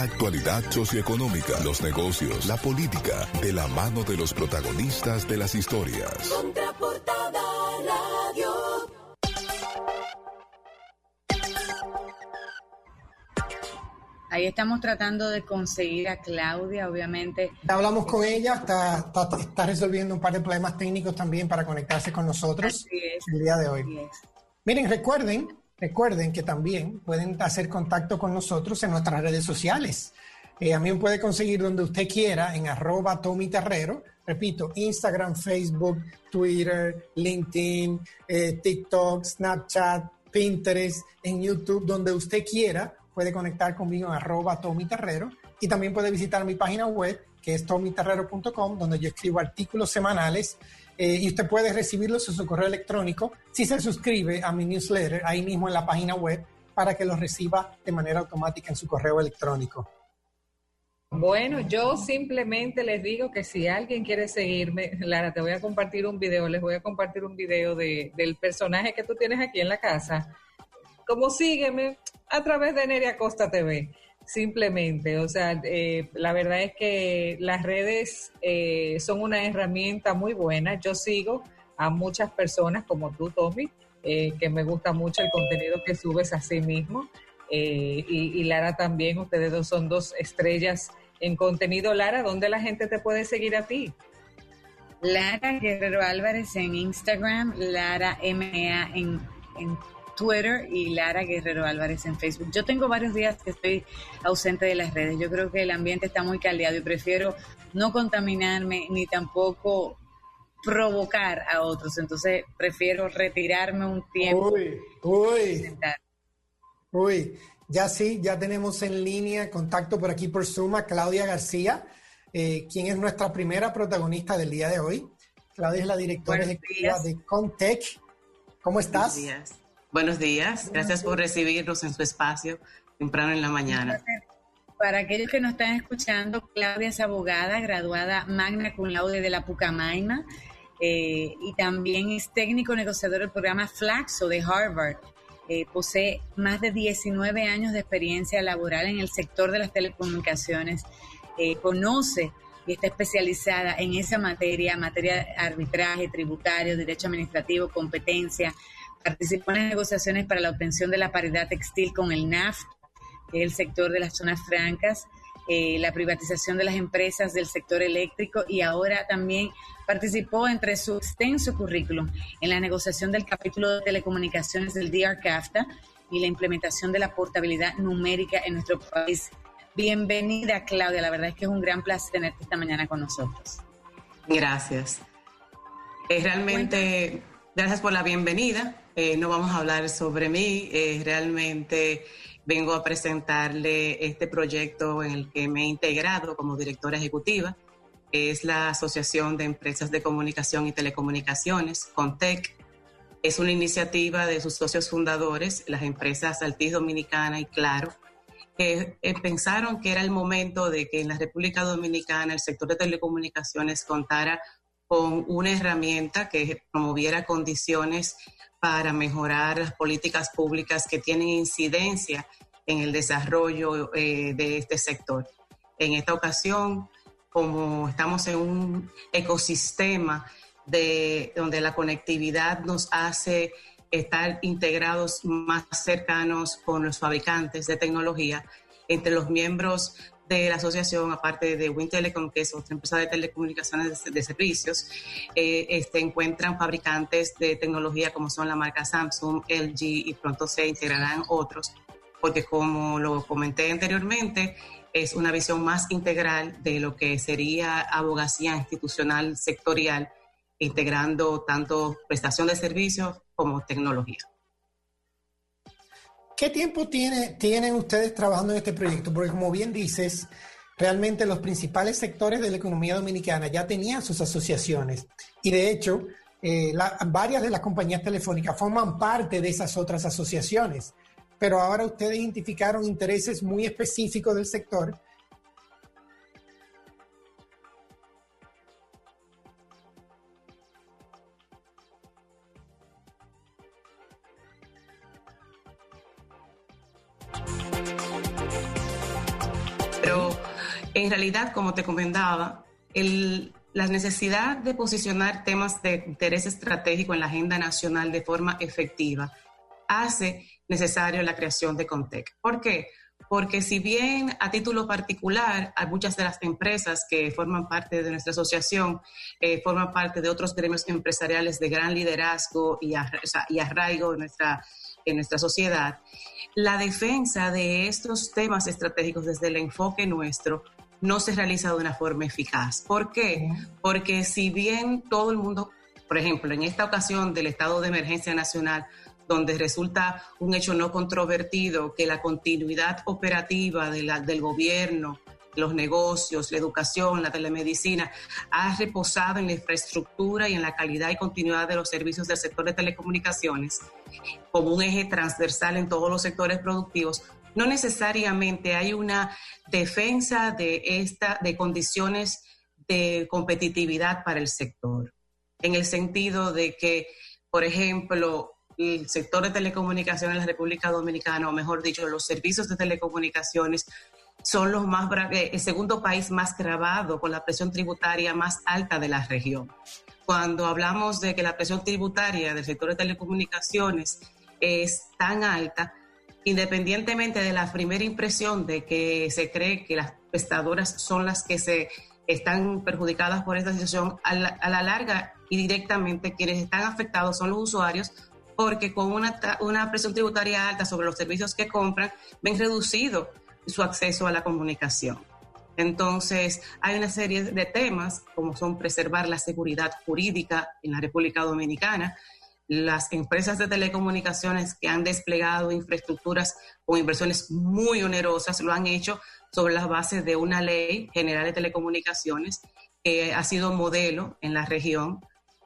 La actualidad socioeconómica, los negocios, la política, de la mano de los protagonistas de las historias. Contraportada Radio. Ahí estamos tratando de conseguir a Claudia, obviamente. Ya hablamos con ella, está, está, está resolviendo un par de problemas técnicos también para conectarse con nosotros Así es, el día de así hoy. es. Miren, recuerden, recuerden que también pueden hacer contacto con nosotros en nuestras redes sociales. Eh, me puede conseguir donde usted quiera en arroba Tommy Terrero. Repito, Instagram, Facebook, Twitter, LinkedIn, eh, TikTok, Snapchat, Pinterest, en YouTube, donde usted quiera, puede conectar conmigo en arroba Tommy Terrero. Y también puede visitar mi página web, que es tommyterrero.com, donde yo escribo artículos semanales eh, y usted puede recibirlos en su correo electrónico si se suscribe a mi newsletter ahí mismo en la página web para que los reciba de manera automática en su correo electrónico. Bueno, yo simplemente les digo que si alguien quiere seguirme, Lara, te voy a compartir un video, les voy a compartir un video de, del personaje que tú tienes aquí en la casa. Como sígueme a través de Neria Costa TV, simplemente. O sea, eh, la verdad es que las redes eh, son una herramienta muy buena. Yo sigo a muchas personas como tú, Tommy, eh, que me gusta mucho el contenido que subes a sí mismo. Eh, y, Lara también, ustedes dos son dos estrellas en contenido. Lara, ¿dónde la gente te puede seguir a ti? Lara Guerrero Álvarez en Instagram, Lara MA en, en Twitter y Lara Guerrero Álvarez en Facebook. Yo tengo varios días que estoy ausente de las redes. Yo creo que el ambiente está muy caldeado y prefiero no contaminarme ni tampoco provocar a otros. Entonces prefiero retirarme un tiempo. Uy, uy, uy. Ya sí, ya tenemos en línea contacto por aquí por Zoom a Claudia García, eh, quien es nuestra primera protagonista del día de hoy. Claudia es la directora Buenos ejecutiva días. de Contech. ¿Cómo estás? Buenos días. Buenos días. Gracias por recibirnos en su espacio temprano en la mañana. Para aquellos que nos están escuchando, Claudia es abogada, graduada magna cum laude de la Pucamaima eh, y también es técnico negociador del programa Flaxo de Harvard. Eh, posee más de 19 años de experiencia laboral en el sector de las telecomunicaciones. Eh, conoce y está especializada en esa materia, materia de arbitraje, tributario, derecho administrativo, competencia. Participó en las negociaciones para la obtención de la paridad textil con el NAFT, que es el sector de las zonas francas, eh, la privatización de las empresas del sector eléctrico y ahora también participó entre su extenso currículum en la negociación del capítulo de telecomunicaciones del DR-CAFTA y la implementación de la portabilidad numérica en nuestro país. Bienvenida, Claudia. La verdad es que es un gran placer tenerte esta mañana con nosotros. Gracias. Es realmente, gracias por la bienvenida. Eh, no vamos a hablar sobre mí. eh, realmente vengo a presentarle este proyecto en el que me he integrado como directora ejecutiva. Es la Asociación de Empresas de Comunicación y Telecomunicaciones, CONTEC. Es una iniciativa de sus socios fundadores, las empresas Altiz Dominicana y Claro, que eh, pensaron que era el momento de que en la República Dominicana el sector de telecomunicaciones contara con una herramienta que promoviera condiciones para mejorar las políticas públicas que tienen incidencia en el desarrollo eh, de este sector. En esta ocasión, como estamos en un ecosistema de, donde la conectividad nos hace estar integrados más cercanos con los fabricantes de tecnología, entre los miembros de la asociación, aparte de Win Telecom, que es otra empresa de telecomunicaciones de, servicios, eh, este, encuentran fabricantes de tecnología como son la marca Samsung, LG y pronto se integrarán otros, porque como lo comenté anteriormente, es una visión más integral de lo que sería abogacía institucional sectorial, integrando tanto prestación de servicios como tecnología. ¿Qué tiempo tiene, tienen ustedes trabajando en este proyecto? Porque como bien dices, realmente los principales sectores de la economía dominicana ya tenían sus asociaciones y de hecho eh, la- varias de las compañías telefónicas forman parte de esas otras asociaciones, pero ahora ustedes identificaron intereses muy específicos del sector En realidad, como te comentaba, la necesidad de posicionar temas de interés estratégico en la agenda nacional de forma efectiva hace necesario la creación de Contec. ¿Por qué? Porque si bien a título particular, hay muchas de las empresas que forman parte de nuestra asociación eh, forman parte de otros gremios empresariales de gran liderazgo y, arraigo en nuestra, en nuestra sociedad, la defensa de estos temas estratégicos desde el enfoque nuestro no se realiza de una forma eficaz. ¿Por qué? Porque si bien todo el mundo, por ejemplo, en esta ocasión del estado de emergencia nacional, donde resulta un hecho no controvertido que la continuidad operativa del gobierno, los negocios, la educación, la telemedicina, ha reposado en la infraestructura y en la calidad y continuidad de los servicios del sector de telecomunicaciones como un eje transversal en todos los sectores productivos, no necesariamente hay una defensa de esta de condiciones de competitividad para el sector, en el sentido de que, por ejemplo, el sector de telecomunicaciones en la República Dominicana, o mejor dicho, los servicios de telecomunicaciones son los más eh, el segundo país más grabado con la presión tributaria más alta de la región. Cuando hablamos de que la presión tributaria del sector de telecomunicaciones es tan alta, independientemente de la primera impresión de que se cree que las prestadoras son las que se están perjudicadas por esta situación, a la, a la larga y directamente quienes están afectados son los usuarios porque con una, una presión tributaria alta sobre los servicios que compran, ven reducido su acceso a la comunicación. Entonces, hay una serie de temas, como son preservar la seguridad jurídica en la República Dominicana, las empresas de telecomunicaciones que han desplegado infraestructuras con inversiones muy onerosas lo han hecho sobre las bases de una ley general de telecomunicaciones que ha sido modelo en la región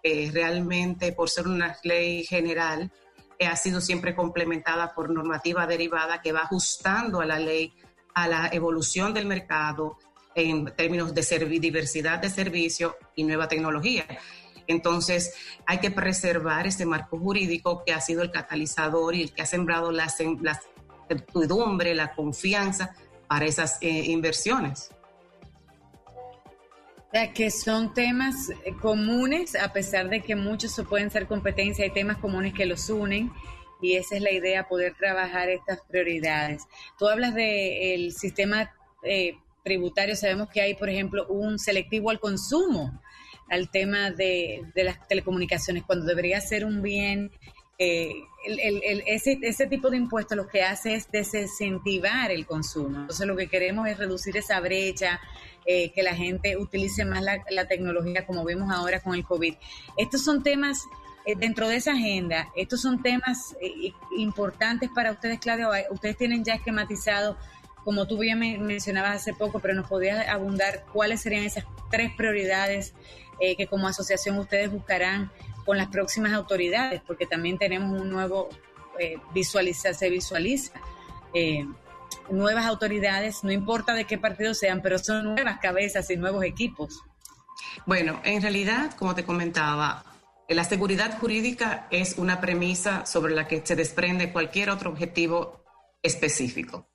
eh, realmente por ser una ley general, eh, ha sido siempre complementada por normativa derivada que va ajustando a la ley a la evolución del mercado en términos de diversidad de servicio y nueva tecnología. Entonces, hay que preservar ese marco jurídico que ha sido el catalizador y el que ha sembrado la, certidumbre, la confianza para esas eh, inversiones que son temas eh, comunes, a pesar de que muchos pueden ser competencia, hay temas comunes que los unen y esa es la idea, poder trabajar estas prioridades. Tú hablas del sistema eh, tributario, sabemos que hay, por ejemplo, un selectivo al consumo, al tema de, de las telecomunicaciones, cuando debería ser un bien eh, ese, ese, tipo de impuestos lo que hace es desincentivar el consumo. Entonces lo que queremos es reducir esa brecha, eh, que la gente utilice más la, tecnología como vemos ahora con el COVID. Estos son temas eh, dentro de esa agenda, estos son temas importantes para ustedes, Claudia. Ustedes tienen ya esquematizado, como tú bien mencionabas hace poco, pero nos podías abundar cuáles serían esas tres prioridades que como asociación ustedes buscarán con las próximas autoridades, porque también tenemos un nuevo, eh, visualiza, se visualiza, eh, nuevas autoridades, no importa de qué partido sean, pero son nuevas cabezas y nuevos equipos. Bueno, en realidad, como te comentaba, la seguridad jurídica es una premisa sobre la que se desprende cualquier otro objetivo específico.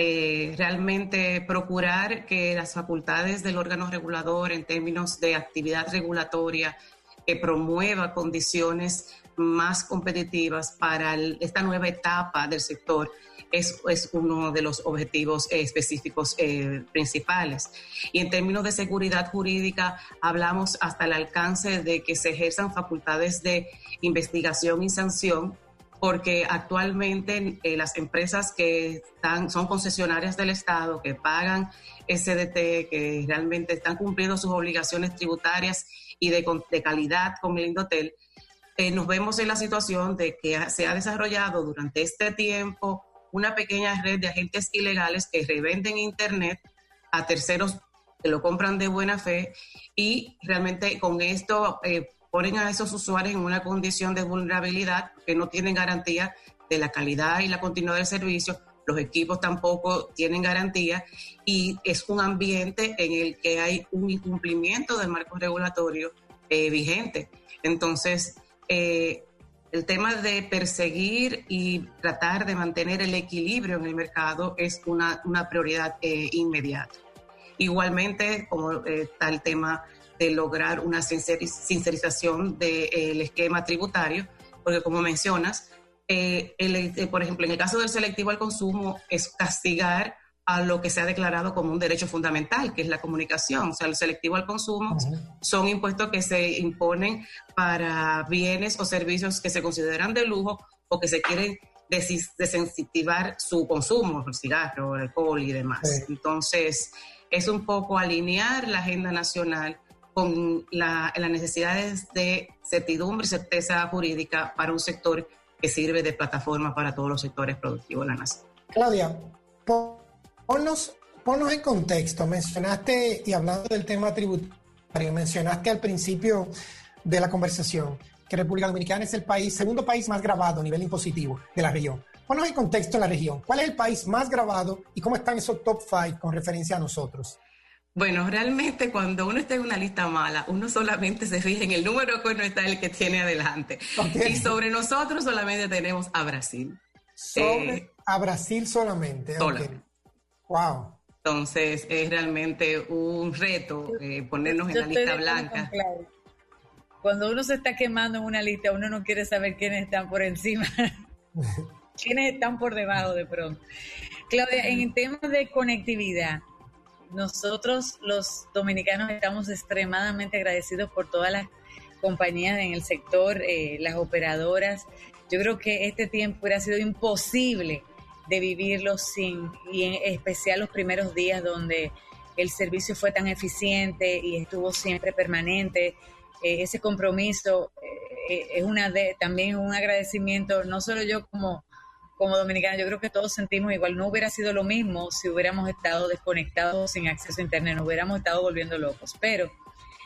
Eh, realmente procurar que las facultades del órgano regulador en términos de actividad regulatoria que promueva condiciones más competitivas para esta nueva etapa del sector es, es uno de los objetivos específicos eh, principales. Y en términos de seguridad jurídica, hablamos hasta el alcance de que se ejerzan facultades de investigación y sanción porque actualmente eh, las empresas que están, son concesionarias del Estado, que pagan SDT, que realmente están cumpliendo sus obligaciones tributarias y de, de calidad con el Indotel, eh, nos vemos en la situación de que se ha desarrollado durante este tiempo una pequeña red de agentes ilegales que revenden Internet a terceros que lo compran de buena fe y realmente con esto eh, ponen a esos usuarios en una condición de vulnerabilidad que no tienen garantía de la calidad y la continuidad del servicio, los equipos tampoco tienen garantía y es un ambiente en el que hay un incumplimiento del marco regulatorio eh, vigente. Entonces, eh, el tema de perseguir y tratar de mantener el equilibrio en el mercado es una, prioridad eh, inmediata. Igualmente, como está el tema de lograr una sincerización del esquema tributario, porque como mencionas, por ejemplo, en el caso del selectivo al consumo es castigar a lo que se ha declarado como un derecho fundamental, que es la comunicación. O sea, el selectivo al consumo son impuestos que se imponen para bienes o servicios que se consideran de lujo o que se quieren desensitivar su consumo, el cigarro, el alcohol y demás. Entonces, es un poco alinear la agenda nacional con las necesidades de certidumbre y certeza jurídica para un sector que sirve de plataforma para todos los sectores productivos de la nación. Claudia, Ponnos, en contexto. Mencionaste, y hablando del tema tributario, mencionaste al principio de la conversación que República Dominicana es el país, segundo país más grabado a nivel impositivo de la región. Ponnos en contexto en la región. ¿Cuál es el país más grabado y cómo están esos top five con referencia a nosotros? Bueno, realmente cuando uno está en una lista mala, uno solamente se fija en el número que no está el que tiene adelante. Y sobre nosotros solamente tenemos a Brasil. Sobre eh, a Brasil solamente. Wow. Entonces es realmente un reto eh, ponernos en la lista blanca. Cuando uno se está quemando en una lista, uno no quiere saber quiénes están por encima, quiénes están por debajo de pronto. Claudia, en temas de conectividad, nosotros los dominicanos estamos extremadamente agradecidos por todas las compañías en el sector, eh, las operadoras. Yo creo que este tiempo hubiera sido imposible de vivirlo sin, y en especial los primeros días donde el servicio fue tan eficiente y estuvo siempre permanente. Eh, ese compromiso eh, es una de, también un agradecimiento, no solo yo como, como dominicana, yo creo que todos sentimos igual, no hubiera sido lo mismo si hubiéramos estado desconectados sin acceso a Internet, no hubiéramos estado volviendo locos, pero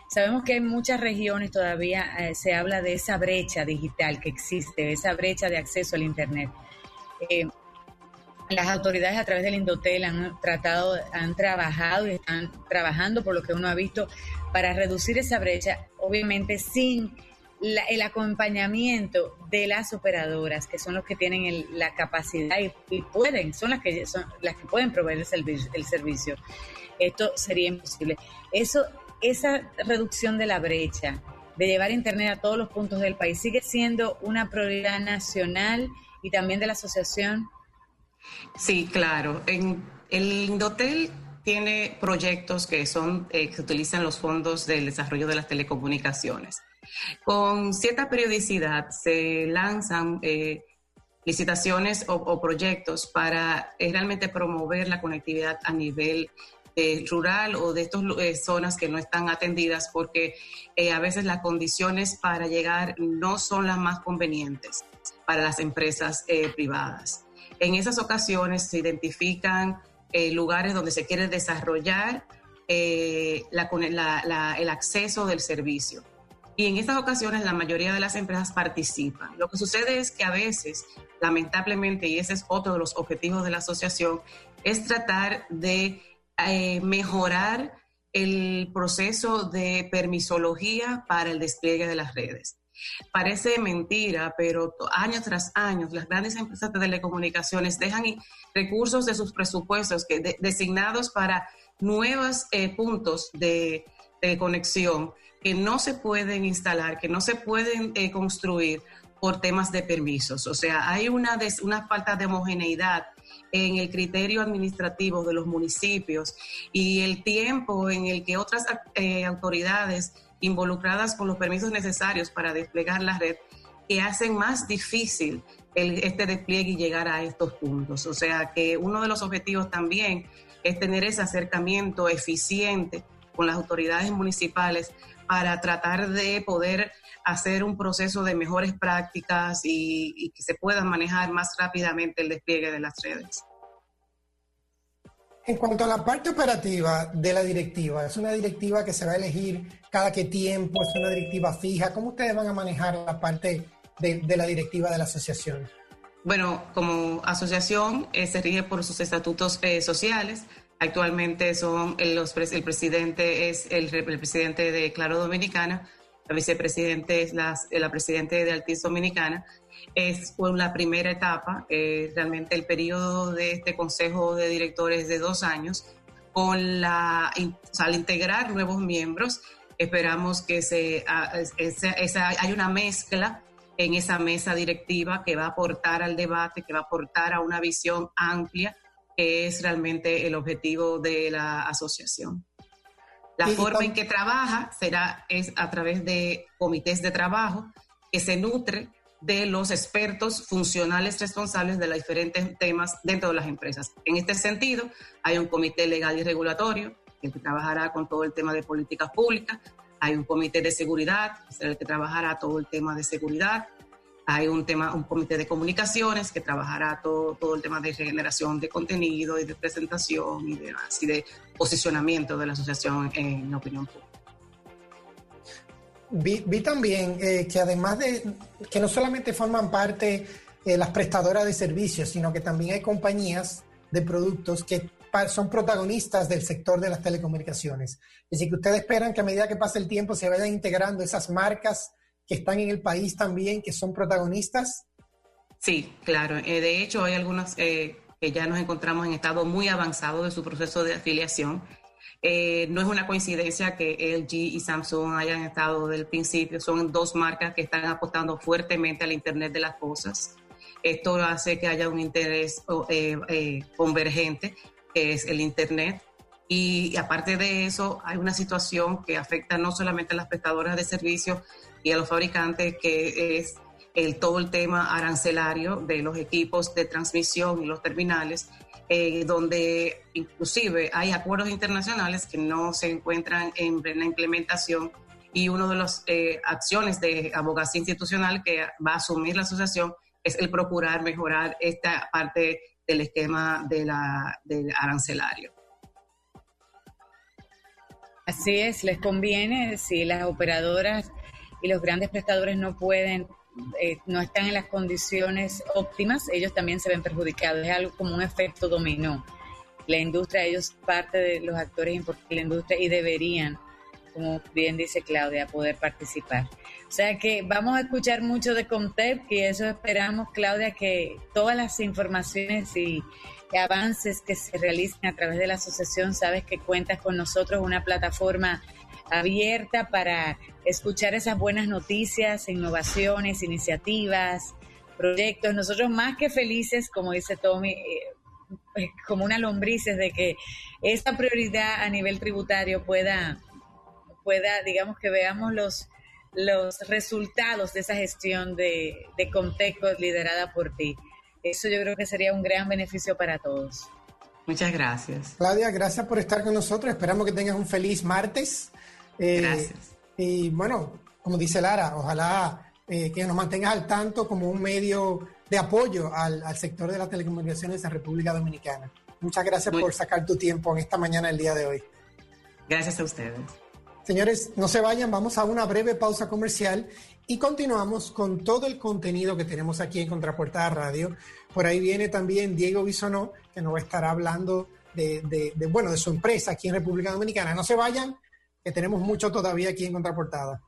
sabemos que en muchas regiones todavía eh, se habla de esa brecha digital que existe, esa brecha de acceso al Internet. Las autoridades a través del Indotel han tratado, han trabajado y están trabajando por lo que uno ha visto para reducir esa brecha, obviamente sin el acompañamiento de las operadoras, que son los que tienen la capacidad y, pueden, son las que son las que pueden proveer el servicio, el servicio. Esto sería imposible. Eso, esa reducción de la brecha, de llevar internet a todos los puntos del país, sigue siendo una prioridad nacional y también de la asociación. Sí, claro. En el Indotel tiene proyectos que son eh, que utilizan los fondos del desarrollo de las telecomunicaciones. Con cierta periodicidad se lanzan eh, licitaciones o, proyectos para eh, realmente promover la conectividad a nivel rural o de estas zonas que no están atendidas porque a veces las condiciones para llegar no son las más convenientes para las empresas privadas. En esas ocasiones se identifican eh, lugares donde se quiere desarrollar eh, el acceso del servicio. Y en estas ocasiones la mayoría de las empresas participan. Lo que sucede es que a veces, lamentablemente, y ese es otro de los objetivos de la asociación, es tratar de eh, mejorar el proceso de permisología para el despliegue de las redes. Parece mentira, pero año tras año las grandes empresas de telecomunicaciones dejan recursos de sus presupuestos que designados para nuevos eh, puntos de, conexión que no se pueden instalar, que no se pueden eh, construir por temas de permisos. O sea, hay una, una falta de homogeneidad en el criterio administrativo de los municipios y el tiempo en el que otras eh, autoridades involucradas con los permisos necesarios para desplegar la red que hacen más difícil este despliegue y llegar a estos puntos. O sea que uno de los objetivos también es tener ese acercamiento eficiente con las autoridades municipales para tratar de poder hacer un proceso de mejores prácticas y, y que se pueda manejar más rápidamente el despliegue de las redes. En cuanto a la parte operativa de la directiva, ¿es una directiva que se va a elegir cada qué tiempo? ¿Es una directiva fija? ¿Cómo ustedes van a manejar la parte de, la directiva de la asociación? Bueno, como asociación eh, se rige por sus estatutos eh, sociales. Actualmente son los, el presidente es el, presidente de Claro Dominicana, la vicepresidente es la, la presidenta de Altis Dominicana es la primera etapa. realmente el periodo de este consejo de directores es de dos años, con la, al integrar nuevos miembros, esperamos que se, hay una mezcla en esa mesa directiva que va a aportar al debate, que va a aportar a una visión amplia, que es realmente el objetivo de la asociación. La forma en que trabaja será es a través de comités de trabajo que se nutre de los expertos funcionales responsables de los diferentes temas dentro de las empresas. En este sentido, hay un comité legal y regulatorio que trabajará con todo el tema de políticas públicas, hay un comité de seguridad, el que trabajará todo el tema de seguridad, hay un tema, un comité de comunicaciones que trabajará todo, todo el tema de regeneración de contenido y de presentación y demás, y de posicionamiento de la asociación en opinión pública. Vi, también eh, que además de que no solamente forman parte eh, las prestadoras de servicios, sino que también hay compañías de productos que son protagonistas del sector de las telecomunicaciones. Es decir, que ustedes esperan que a medida que pase el tiempo se vayan integrando esas marcas que están en el país también, que son protagonistas. Sí, claro. Eh, de hecho, hay algunas que ya nos encontramos en estado muy avanzado de su proceso de afiliación eh, no es una coincidencia que LG y Samsung hayan estado del principio, son dos marcas que están apostando fuertemente al Internet de las Cosas. Esto hace que haya un interés eh, eh, convergente, es el Internet. Y, aparte de eso, hay una situación que afecta no solamente a las prestadoras de servicios y a los fabricantes, que es el, todo el tema arancelario de los equipos de transmisión y los terminales, eh, donde inclusive hay acuerdos internacionales que no se encuentran en plena implementación y una de las eh, acciones de abogacía institucional que va a asumir la asociación es el procurar mejorar esta parte del esquema de la, del arancelario. Así es, les conviene si las operadoras y los grandes prestadores no pueden eh, no están en las condiciones óptimas, ellos también se ven perjudicados. Es algo como un efecto dominó. La industria, ellos parte de los actores importantes de la industria y deberían, como bien dice Claudia, poder participar. O sea que vamos a escuchar mucho de Comtep y eso esperamos, Claudia, que todas las informaciones y avances que se realicen a través de la asociación, sabes que cuentas con nosotros, una plataforma abierta para escuchar esas buenas noticias, innovaciones, iniciativas, proyectos. Nosotros más que felices, como dice Tommy, eh, como una lombrices de que esta prioridad a nivel tributario pueda, pueda digamos que veamos los, los resultados de esa gestión de, de Comteco liderada por ti. Eso yo creo que sería un gran beneficio para todos. Muchas gracias. Claudia, gracias por estar con nosotros. Esperamos que tengas un feliz martes. Eh, Gracias. Y bueno, como dice Lara, ojalá eh, que nos mantengas al tanto como un medio de apoyo al, sector de las telecomunicaciones en República Dominicana. Muchas gracias por sacar tu tiempo en esta mañana, el día de hoy. Gracias a ustedes. Señores, no se vayan, vamos a una breve pausa comercial y continuamos con todo el contenido que tenemos aquí en Contraportada Radio. Por ahí viene también Diego Bisonó, que nos va a estar hablando de, de, bueno, de su empresa aquí en República Dominicana. No se vayan, que tenemos mucho todavía aquí en Contraportada.